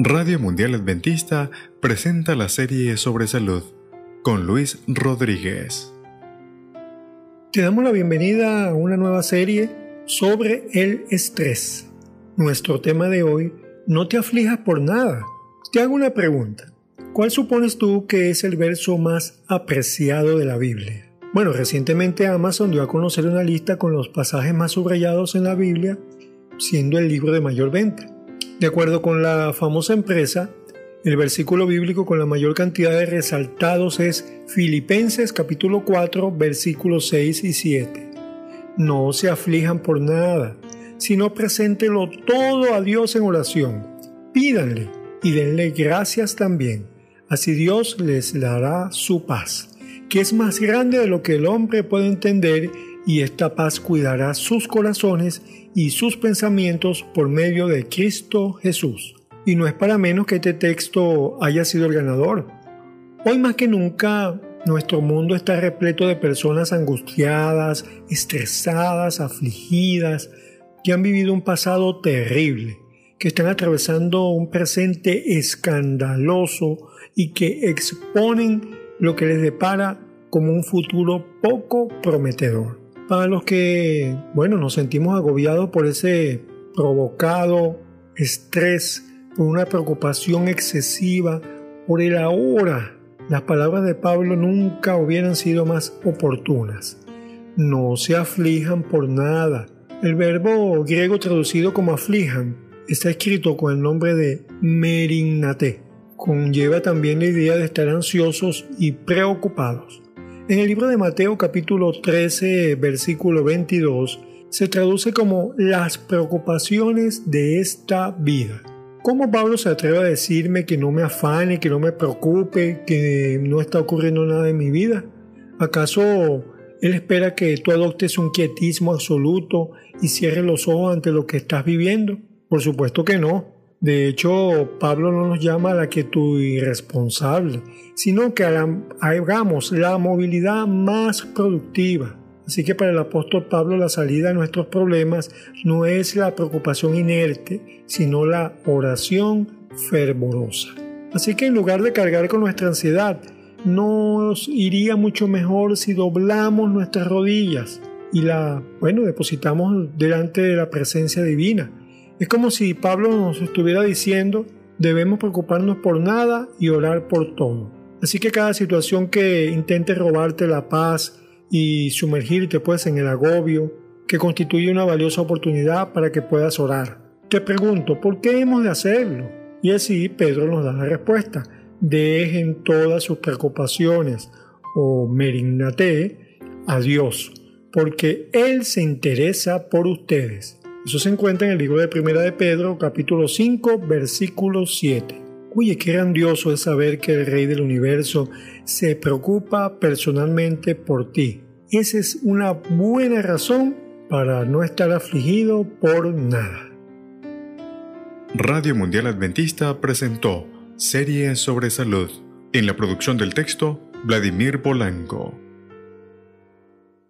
Radio Mundial Adventista presenta la serie sobre salud con Luis Rodríguez. Te damos la bienvenida a una nueva serie sobre el estrés. Nuestro tema de hoy, no te aflijas por nada. Te hago una pregunta. ¿Cuál supones tú que es el verso más apreciado de la Biblia? Bueno, recientemente Amazon dio a conocer una lista con los pasajes más subrayados en la Biblia, siendo el libro de mayor venta. De acuerdo con la famosa empresa, el versículo bíblico con la mayor cantidad de resaltados es Filipenses capítulo 4 versículos 6 y 7. No se aflijan por nada, sino preséntelo todo a Dios en oración. Pídanle y denle gracias también. Así Dios les dará su paz, que es más grande de lo que el hombre puede entender y esta paz cuidará sus corazones y sus pensamientos por medio de Cristo Jesús. Y no es para menos que este texto haya sido el ganador. Hoy más que nunca nuestro mundo está repleto de personas angustiadas, estresadas, afligidas, que han vivido un pasado terrible, que están atravesando un presente escandaloso y que exponen lo que les depara como un futuro poco prometedor para los que, bueno, nos sentimos agobiados por ese provocado estrés, por una preocupación excesiva, por el ahora. Las palabras de Pablo nunca hubieran sido más oportunas. No se aflijan por nada. El verbo griego traducido como aflijan está escrito con el nombre de merignate. Conlleva también la idea de estar ansiosos y preocupados. En el libro de Mateo capítulo 13 versículo 22 se traduce como las preocupaciones de esta vida. ¿Cómo Pablo se atreve a decirme que no me afane, que no me preocupe, que no está ocurriendo nada en mi vida? ¿Acaso él espera que tú adoptes un quietismo absoluto y cierres los ojos ante lo que estás viviendo? Por supuesto que no. De hecho, Pablo no nos llama a la quietud irresponsable, sino que hagamos la movilidad más productiva. Así que para el apóstol Pablo la salida de nuestros problemas no es la preocupación inerte, sino la oración fervorosa. Así que en lugar de cargar con nuestra ansiedad, nos iría mucho mejor si doblamos nuestras rodillas y la, bueno, depositamos delante de la presencia divina es como si Pablo nos estuviera diciendo, debemos preocuparnos por nada y orar por todo. Así que cada situación que intente robarte la paz y sumergirte pues en el agobio, que constituye una valiosa oportunidad para que puedas orar. Te pregunto, ¿por qué hemos de hacerlo? Y así Pedro nos da la respuesta. Dejen todas sus preocupaciones o merignate a Dios, porque Él se interesa por ustedes. Eso se encuentra en el libro de Primera de Pedro, capítulo 5, versículo 7. Oye, qué grandioso es saber que el Rey del Universo se preocupa personalmente por ti. Esa es una buena razón para no estar afligido por nada. Radio Mundial Adventista presentó Serie sobre Salud. En la producción del texto, Vladimir Polanco.